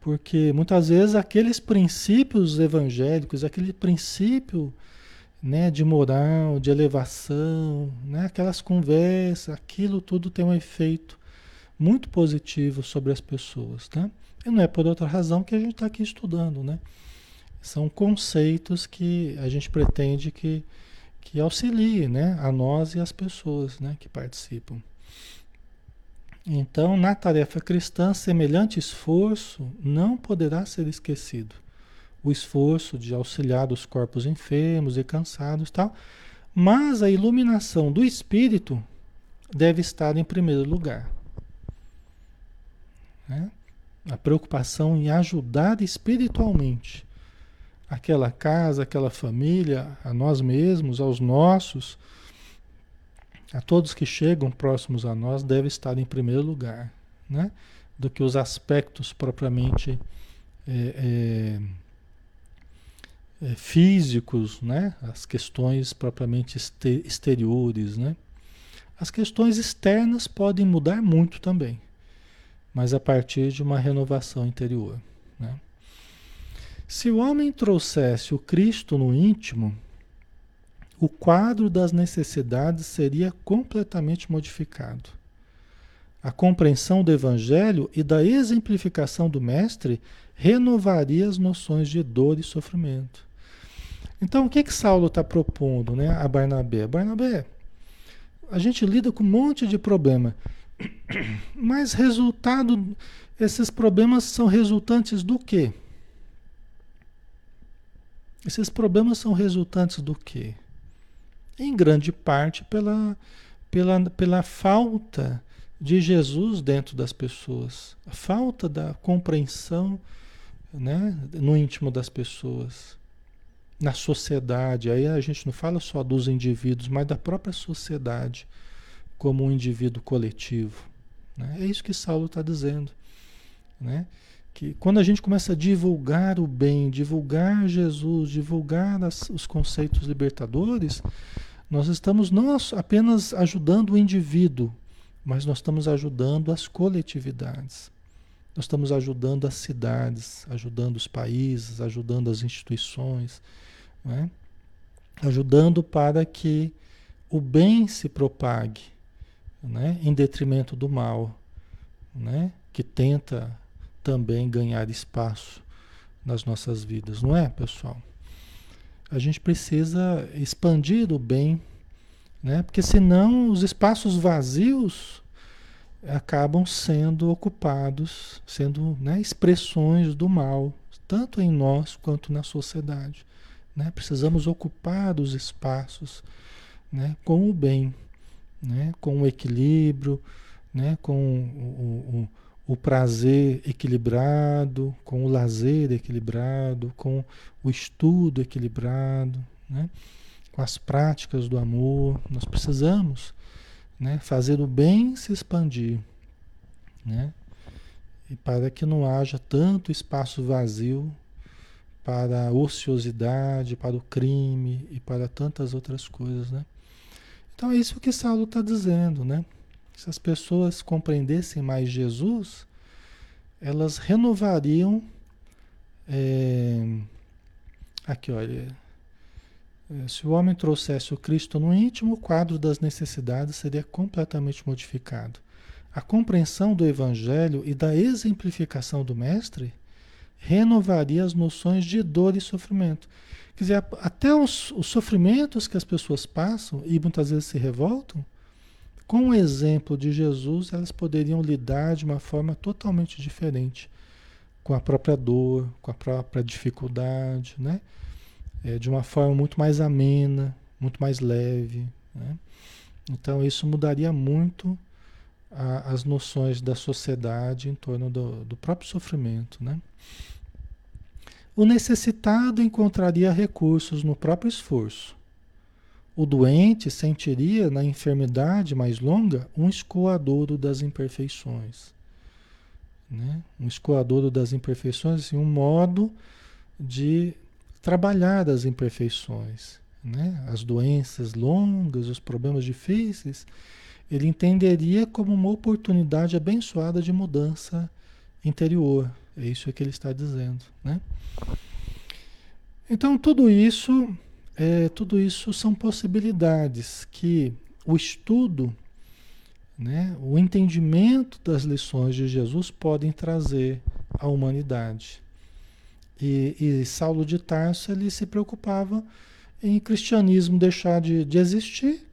Porque muitas vezes aqueles princípios evangélicos, aquele princípio né, de moral, de elevação, né, aquelas conversas, aquilo tudo tem um efeito muito positivo sobre as pessoas, né? E não é por outra razão que a gente está aqui estudando, né? São conceitos que a gente pretende que, que auxilie, né? A nós e as pessoas, né? Que participam. Então, na tarefa cristã, semelhante esforço não poderá ser esquecido. O esforço de auxiliar os corpos enfermos e cansados, tal. Mas a iluminação do espírito deve estar em primeiro lugar. Né? A preocupação em ajudar espiritualmente aquela casa, aquela família, a nós mesmos, aos nossos, a todos que chegam próximos a nós, deve estar em primeiro lugar, né? do que os aspectos propriamente é, é, é, físicos, né? as questões propriamente exteriores. Né? As questões externas podem mudar muito também mas a partir de uma renovação interior. Né? Se o homem trouxesse o Cristo no íntimo, o quadro das necessidades seria completamente modificado. A compreensão do Evangelho e da exemplificação do Mestre renovaria as noções de dor e sofrimento. Então, o que que Saulo está propondo né, a Barnabé? Barnabé, a gente lida com um monte de problema. Mas resultado, esses problemas são resultantes do quê? Esses problemas são resultantes do quê? Em grande parte pela, pela, pela falta de Jesus dentro das pessoas, a falta da compreensão né, no íntimo das pessoas, na sociedade. Aí a gente não fala só dos indivíduos, mas da própria sociedade como um indivíduo coletivo. Né? É isso que Saulo está dizendo. Né? Que quando a gente começa a divulgar o bem, divulgar Jesus, divulgar as, os conceitos libertadores, nós estamos não apenas ajudando o indivíduo, mas nós estamos ajudando as coletividades. Nós estamos ajudando as cidades, ajudando os países, ajudando as instituições, né? ajudando para que o bem se propague, né? em detrimento do mal, né? que tenta também ganhar espaço nas nossas vidas, não é, pessoal? A gente precisa expandir o bem, né? porque senão os espaços vazios acabam sendo ocupados, sendo né, expressões do mal, tanto em nós quanto na sociedade. Né? Precisamos ocupar os espaços né, com o bem né? com o equilíbrio, né? com o, o, o prazer equilibrado, com o lazer equilibrado, com o estudo equilibrado, né? com as práticas do amor. Nós precisamos né? fazer o bem se expandir. Né? E para que não haja tanto espaço vazio para a ociosidade, para o crime e para tantas outras coisas, né? Então é isso que Saulo está dizendo, né? Se as pessoas compreendessem mais Jesus, elas renovariam É, aqui, olha. É, se o homem trouxesse o Cristo no íntimo, o quadro das necessidades seria completamente modificado. A compreensão do Evangelho e da exemplificação do Mestre renovaria as noções de dor e sofrimento. Quer dizer, até os, os sofrimentos que as pessoas passam e muitas vezes se revoltam, com o exemplo de Jesus, elas poderiam lidar de uma forma totalmente diferente com a própria dor, com a própria dificuldade, né? É, de uma forma muito mais amena, muito mais leve. Né? Então, isso mudaria muito a, as noções da sociedade em torno do, do próprio sofrimento. Né? O necessitado encontraria recursos no próprio esforço. O doente sentiria na enfermidade mais longa um escoadouro das imperfeições. Né? Um escoadouro das imperfeições, assim, um modo de trabalhar as imperfeições, né? as doenças longas, os problemas difíceis, ele entenderia como uma oportunidade abençoada de mudança interior. É isso que ele está dizendo. Né? Então, tudo isso, é, tudo isso são possibilidades que o estudo, né, o entendimento das lições de Jesus podem trazer à humanidade. E, e Saulo de Tarso ele se preocupava em cristianismo deixar de, de existir,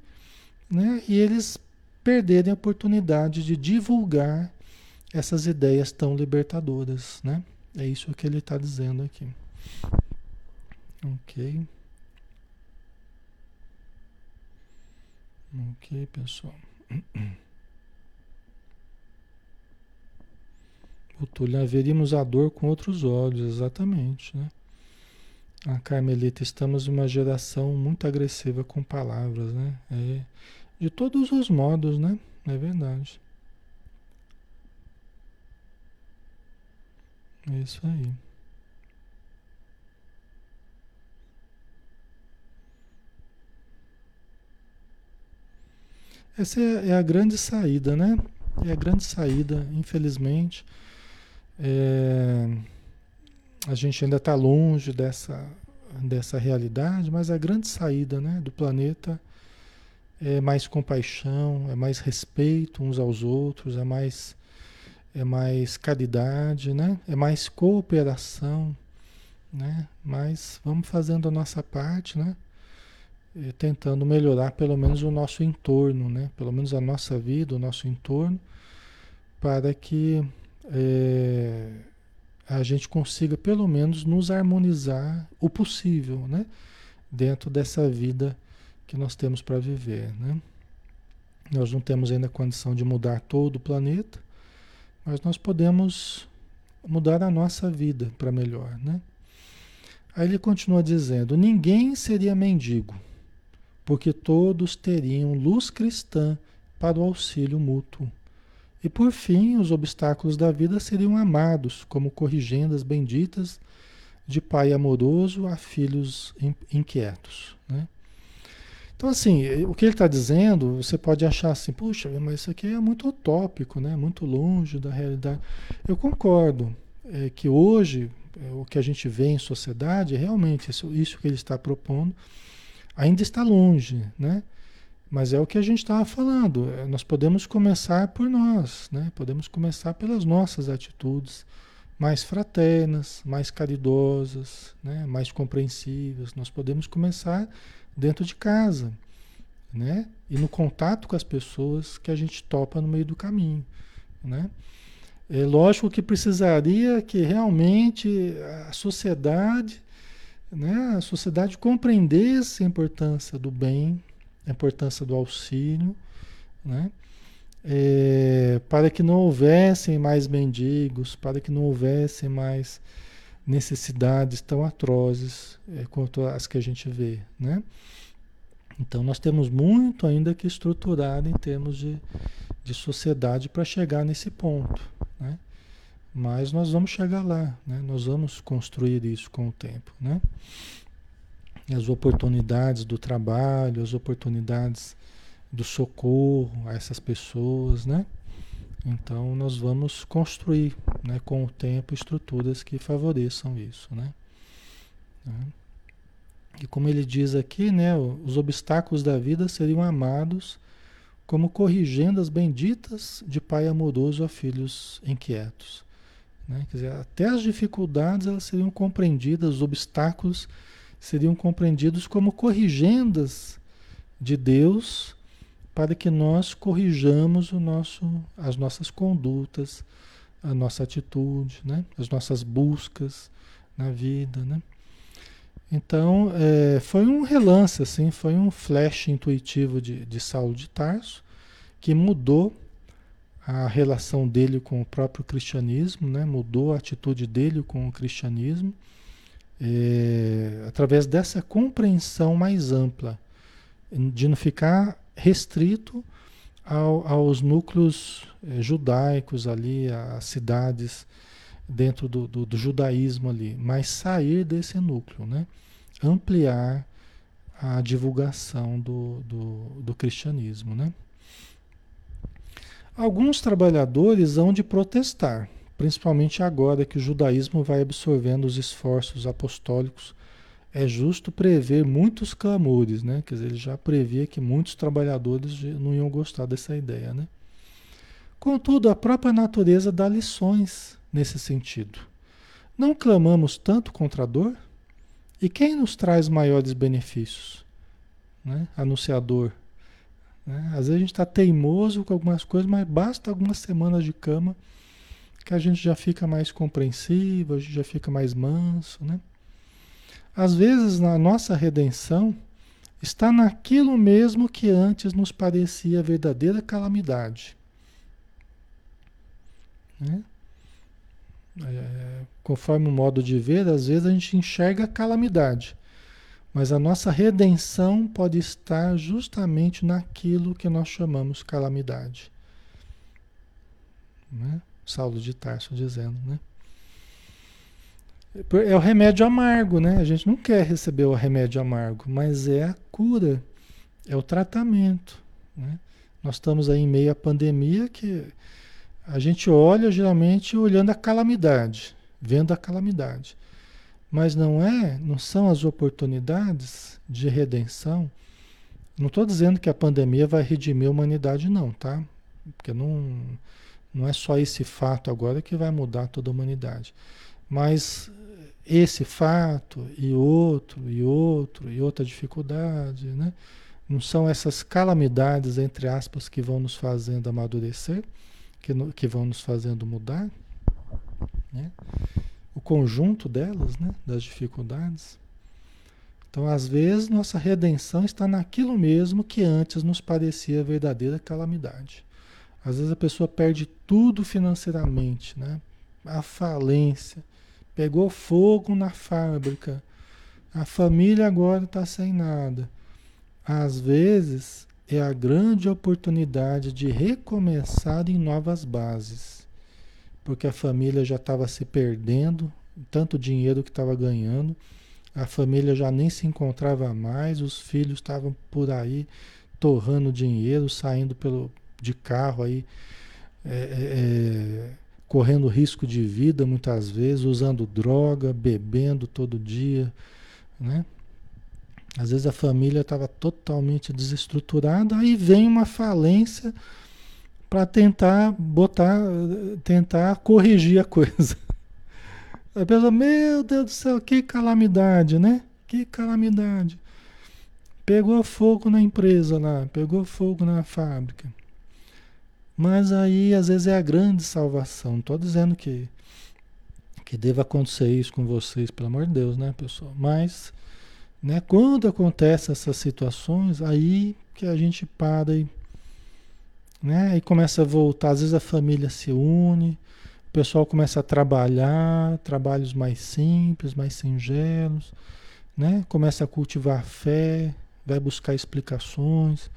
né? E eles perderem a oportunidade de divulgar essas ideias tão libertadoras, né? É isso que ele está dizendo aqui. Ok. Ok, pessoal. Túlio, veríamos a dor com outros olhos, exatamente, né? A Carmelita, estamos em uma geração muito agressiva com palavras, né? É, de todos os modos, né? É verdade. É isso aí. Essa é, é a grande saída, né? É a grande saída, infelizmente. É, a gente ainda está longe dessa, dessa realidade, mas a grande saída né, do planeta é mais compaixão, é mais respeito uns aos outros, é mais, é mais caridade, né? é mais cooperação. Né? Mas vamos fazendo a nossa parte, né? E tentando melhorar pelo menos o nosso entorno, né? pelo menos a nossa vida, o nosso entorno, para que é, a gente consiga pelo menos nos harmonizar o possível, né? Dentro dessa vida que nós temos para viver, né? Nós não temos ainda condição de mudar todo o planeta, mas nós podemos mudar a nossa vida para melhor, né? Aí ele continua dizendo: ninguém seria mendigo, porque todos teriam luz cristã para o auxílio mútuo. E por fim, os obstáculos da vida seriam amados como corrigendas benditas de pai amoroso a filhos inquietos. Né? Então, assim, o que ele está dizendo, você pode achar assim, puxa, mas isso aqui é muito utópico, né? muito longe da realidade. Eu concordo é, que hoje, é, o que a gente vê em sociedade, realmente, isso, isso que ele está propondo, ainda está longe, né? Mas é o que a gente estava falando. É, nós podemos começar por nós, né? Podemos começar pelas nossas atitudes mais fraternas, mais caridosas, né? mais compreensivas. Nós podemos começar dentro de casa, né? E no contato com as pessoas que a gente topa no meio do caminho, né? É lógico que precisaria que realmente a sociedade, né, a sociedade compreendesse a importância do bem, a importância do auxílio, né? É, para que não houvessem mais mendigos, para que não houvessem mais necessidades tão atrozes é, quanto as que a gente vê, né? Então nós temos muito ainda que estruturar em termos de, de sociedade para chegar nesse ponto, né? Mas nós vamos chegar lá, né? Nós vamos construir isso com o tempo, né? as oportunidades do trabalho, as oportunidades do socorro a essas pessoas, né? Então nós vamos construir, né, com o tempo, estruturas que favoreçam isso, né? né? E como ele diz aqui, né, os obstáculos da vida seriam amados como corrigendas benditas de pai amoroso a filhos inquietos. Né? Quer dizer, até as dificuldades elas seriam compreendidas, os obstáculos seriam compreendidos como corrigendas de Deus para que nós corrijamos o nosso, as nossas condutas, a nossa atitude, né? as nossas buscas na vida. Né? Então, é, foi um relance, assim, foi um flash intuitivo de, de Saulo de Tarso, que mudou a relação dele com o próprio cristianismo, né? mudou a atitude dele com o cristianismo, é, através dessa compreensão mais ampla, de não ficar restrito ao, aos núcleos é, judaicos ali, às cidades dentro do, do, do, judaísmo ali, mas sair desse núcleo, né? ampliar a divulgação do, do, cristianismo. Né? Alguns trabalhadores hão de protestar, principalmente agora que o judaísmo vai absorvendo os esforços apostólicos. É justo prever muitos clamores, né? Quer dizer, ele já previa que muitos trabalhadores não iam gostar dessa ideia, né? Contudo, a própria natureza dá lições nesse sentido. Não clamamos tanto contra a dor? E quem nos traz maiores benefícios? Né? Anunciador, né? Às vezes a gente está teimoso com algumas coisas, mas basta algumas semanas de cama que a gente já fica mais compreensivo, a gente já fica mais manso. Né? Às vezes na nossa redenção está naquilo mesmo que antes nos parecia verdadeira calamidade. Né? É, conforme o modo de ver, às vezes a gente enxerga a calamidade. Mas a nossa redenção pode estar justamente naquilo que nós chamamos calamidade. Né? Saulo de Tarso dizendo, né? É o remédio amargo, né? A gente não quer receber o remédio amargo, mas é a cura, é o tratamento. Né? Nós estamos aí em meio à pandemia que a gente olha geralmente olhando a calamidade, vendo a calamidade. Mas não é, não são as oportunidades de redenção. Não estou dizendo que a pandemia vai redimir a humanidade, não, tá? Porque não, não é só esse fato agora que vai mudar toda a humanidade. Mas esse fato e outro, e outro, e outra dificuldade, né? Não são essas calamidades, entre aspas, que vão nos fazendo amadurecer, que, no, que vão nos fazendo mudar, né? O conjunto delas, né, das dificuldades. Então, às vezes, nossa redenção está naquilo mesmo que antes nos parecia verdadeira calamidade. Às vezes a pessoa perde tudo financeiramente, né? A falência, pegou fogo na fábrica, a família agora está sem nada. Às vezes é a grande oportunidade de recomeçar em novas bases porque a família já estava se perdendo, tanto dinheiro que estava ganhando, a família já nem se encontrava mais, os filhos estavam por aí torrando dinheiro, saindo pelo, de carro aí, é, é, é, correndo risco de vida muitas vezes, usando droga, bebendo todo dia, né? Às vezes a família estava totalmente desestruturada, aí vem uma falência para tentar botar, tentar corrigir a coisa. A pessoa, meu Deus do céu, que calamidade, né? Que calamidade. Pegou fogo na empresa lá, pegou fogo na fábrica. Mas aí, às vezes, é a grande salvação. Não estou dizendo que, que deva acontecer isso com vocês, pelo amor de Deus, né, pessoal? Mas, né, quando acontecem essas situações, aí que a gente para e né? E começa a voltar, às vezes a família se une, o pessoal começa a trabalhar, trabalhos mais simples, mais singelos, né? Começa a cultivar a fé, vai buscar explicações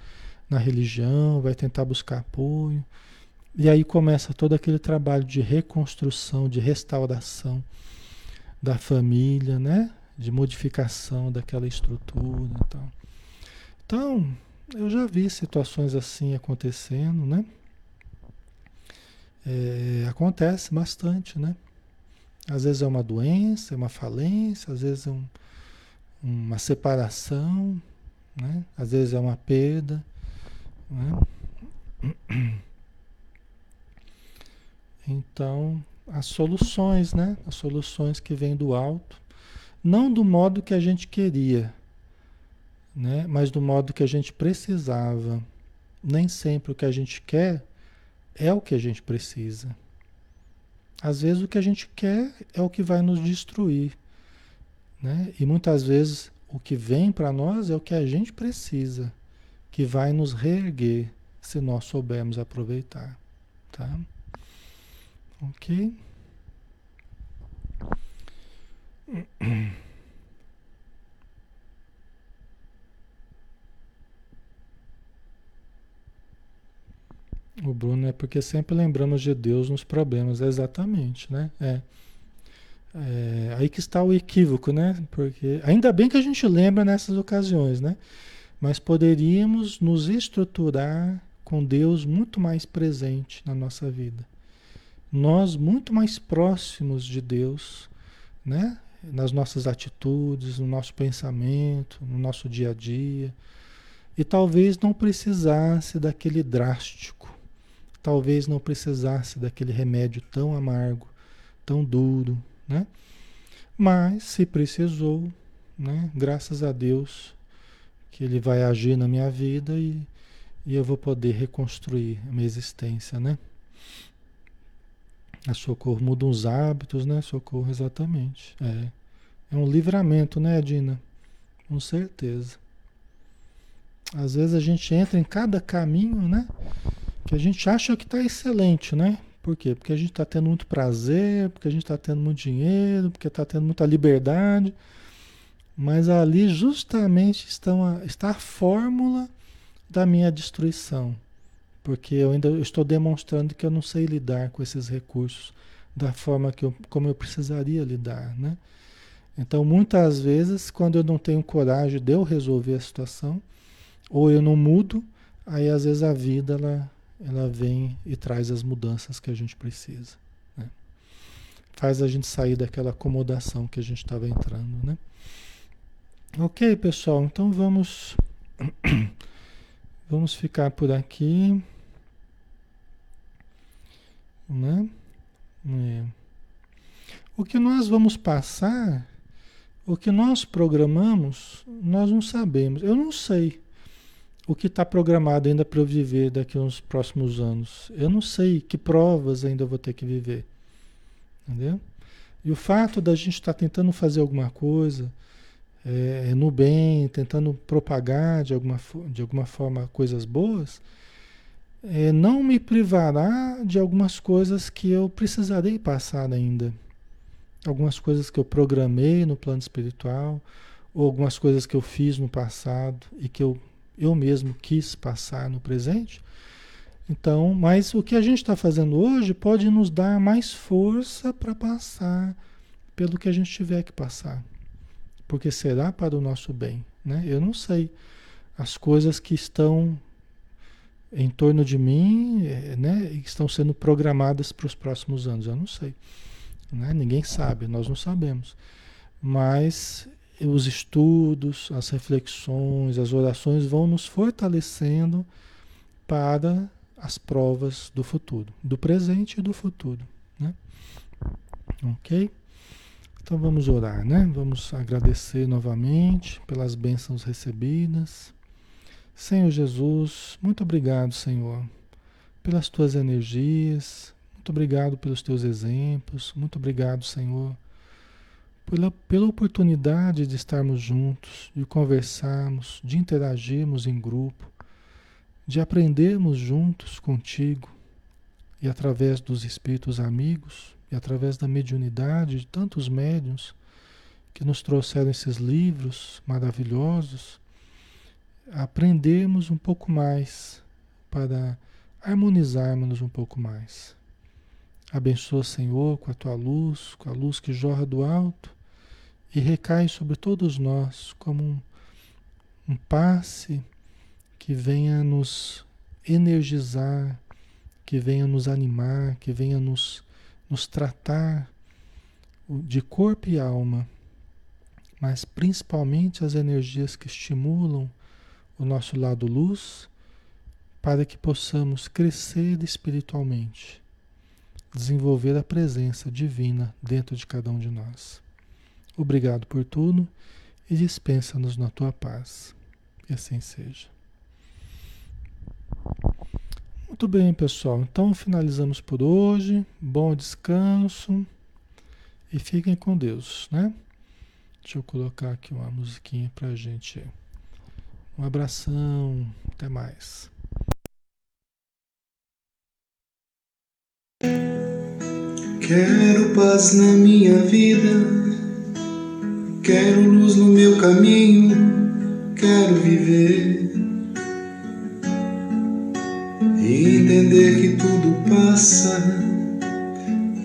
na religião, vai tentar buscar apoio. E aí começa todo aquele trabalho de reconstrução, de restauração da família, né? De modificação daquela estrutura e tal. Então, eu já vi situações assim acontecendo, né? é, acontece bastante, né? Às vezes é uma doença, é uma falência, às vezes é um, uma separação, né? às vezes é uma perda. Né? Então, as soluções, né? As soluções que vêm do alto, não do modo que a gente queria, né? Mas do modo que a gente precisava. Nem sempre o que a gente quer é o que a gente precisa. Às vezes o que a gente quer é o que vai nos destruir, né? E muitas vezes o que vem para nós é o que a gente precisa, que vai nos reerguer se nós soubermos aproveitar, tá? Ok? O Bruno é porque sempre lembramos de Deus nos problemas, exatamente, né? É. é. Aí que está o equívoco, né? Porque ainda bem que a gente lembra nessas ocasiões, né? Mas poderíamos nos estruturar com Deus muito mais presente na nossa vida. Nós muito mais próximos de Deus, né? Nas nossas atitudes, no nosso pensamento, no nosso dia a dia. E talvez não precisasse daquele drástico talvez não precisasse daquele remédio tão amargo, tão duro, né? Mas se precisou, né? Graças a Deus que ele vai agir na minha vida e, e eu vou poder reconstruir a minha existência, né? A socorro muda os hábitos, né? Socorro, exatamente. É, é um livramento, né, Dina? Com certeza. Às vezes a gente entra em cada caminho, né? Que a gente acha que está excelente, né? Por quê? Porque a gente está tendo muito prazer, porque a gente está tendo muito dinheiro, porque está tendo muita liberdade. Mas ali justamente estão a, está a fórmula da minha destruição. Porque eu ainda estou demonstrando que eu não sei lidar com esses recursos da forma que eu, como eu precisaria lidar, né? Então, muitas vezes, quando eu não tenho coragem de eu resolver a situação, ou eu não mudo, aí às vezes a vida ela, ela vem e traz as mudanças que a gente precisa. Né? Faz a gente sair daquela acomodação que a gente estava entrando, né? Ok, pessoal, então vamos vamos ficar por aqui, né? É. O que nós vamos passar, o que nós programamos, nós não sabemos. Eu não sei o que está programado ainda para eu viver daqui uns próximos anos. Eu não sei que provas ainda vou ter que viver. Entendeu? E o fato da gente estar tá tentando fazer alguma coisa é, no bem, tentando propagar de alguma, de alguma forma coisas boas, é, não me privará de algumas coisas que eu precisarei passar ainda. Algumas coisas que eu programei no plano espiritual, ou algumas coisas que eu fiz no passado e que eu eu mesmo quis passar no presente. Então, mas o que a gente está fazendo hoje pode nos dar mais força para passar pelo que a gente tiver que passar, porque será para o nosso bem, né? Eu não sei as coisas que estão em torno de mim, eh, né, e estão sendo programadas para os próximos anos, eu não sei, né? Ninguém sabe, nós não sabemos, mas os estudos, as reflexões, as orações vão nos fortalecendo para as provas do futuro, do presente e do futuro, né? Ok? Então vamos orar, né? Vamos agradecer novamente pelas bênçãos recebidas. Senhor Jesus, muito obrigado, Senhor, pelas tuas energias, muito obrigado pelos teus exemplos, muito obrigado, Senhor pela, pela oportunidade de estarmos juntos, de conversarmos, de interagirmos em grupo, de aprendermos juntos contigo e através dos espíritos amigos e através da mediunidade de tantos médiuns que nos trouxeram esses livros maravilhosos, aprendermos um pouco mais para harmonizarmos um pouco mais. Abençoa, Senhor, com a tua luz, com a luz que jorra do alto e recai sobre todos nós como um, um passe que venha nos energizar, que venha nos animar, que venha nos, nos tratar de corpo e alma, mas principalmente as energias que estimulam o nosso lado luz, para que possamos crescer espiritualmente, desenvolver a presença divina dentro de cada um de nós. Obrigado por tudo e dispensa-nos na tua paz. Que assim seja. Muito bem, pessoal. Então finalizamos por hoje. Bom descanso e fiquem com Deus, né? Deixa eu colocar aqui uma musiquinha pra gente. Um abração, até mais. Quero paz na minha vida, quero luz no meu caminho, quero viver e entender que tudo passa,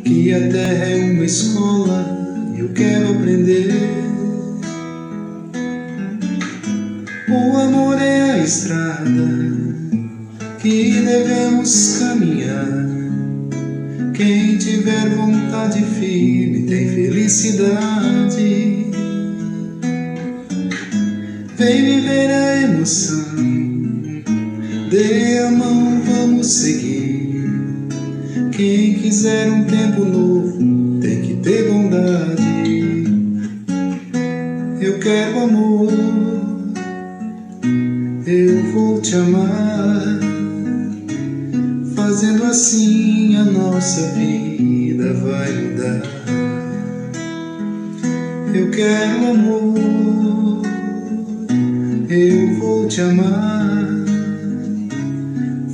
que a terra é uma escola e eu quero aprender. O amor é a estrada que devemos caminhar. Quem tiver vontade firme tem felicidade. Vem viver a emoção, dê a mão, vamos seguir. Quem quiser um tempo novo tem que ter bondade. Eu quero amor eu vou te amar. Fazendo assim a nossa vida vai mudar. Eu quero amor, te amar.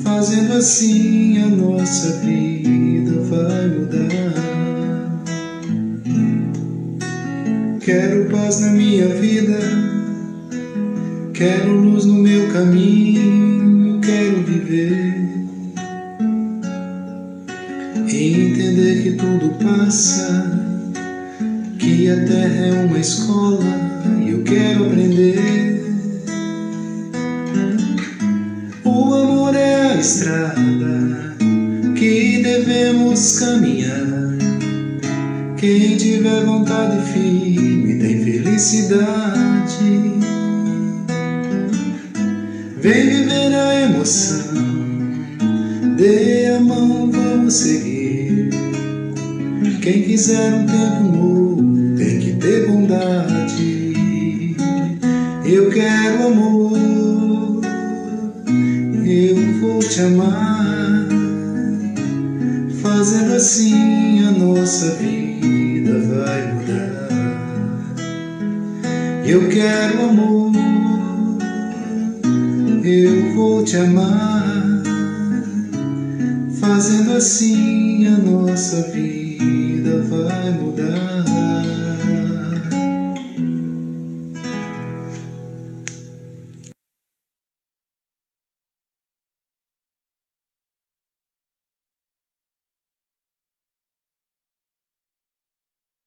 Fazendo assim a nossa vida vai mudar. Quero paz na minha vida Quero luz no meu caminho, quero viver e entender que tudo passa, que a terra é uma escola e eu quero aprender. Quiser um tempo